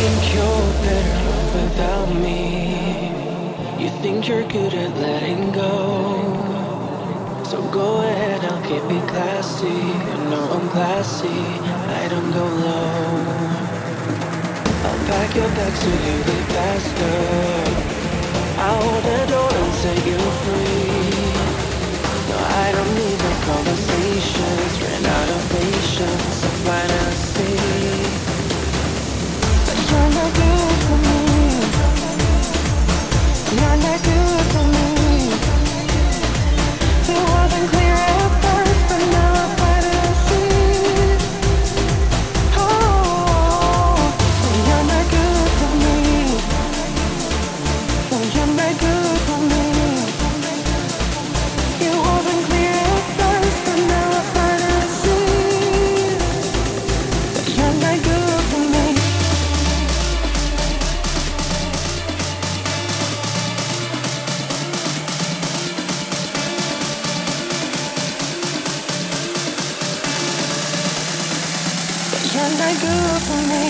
think you're better off without me. You think you're good at letting go. So go ahead, I'll keep it classy. You know I'm classy, I don't go low. I'll pack your bags so you leave faster. I'll hold the door and set you free. No, I don't need no conversations. Ran out of patience, so fine You're not good for me.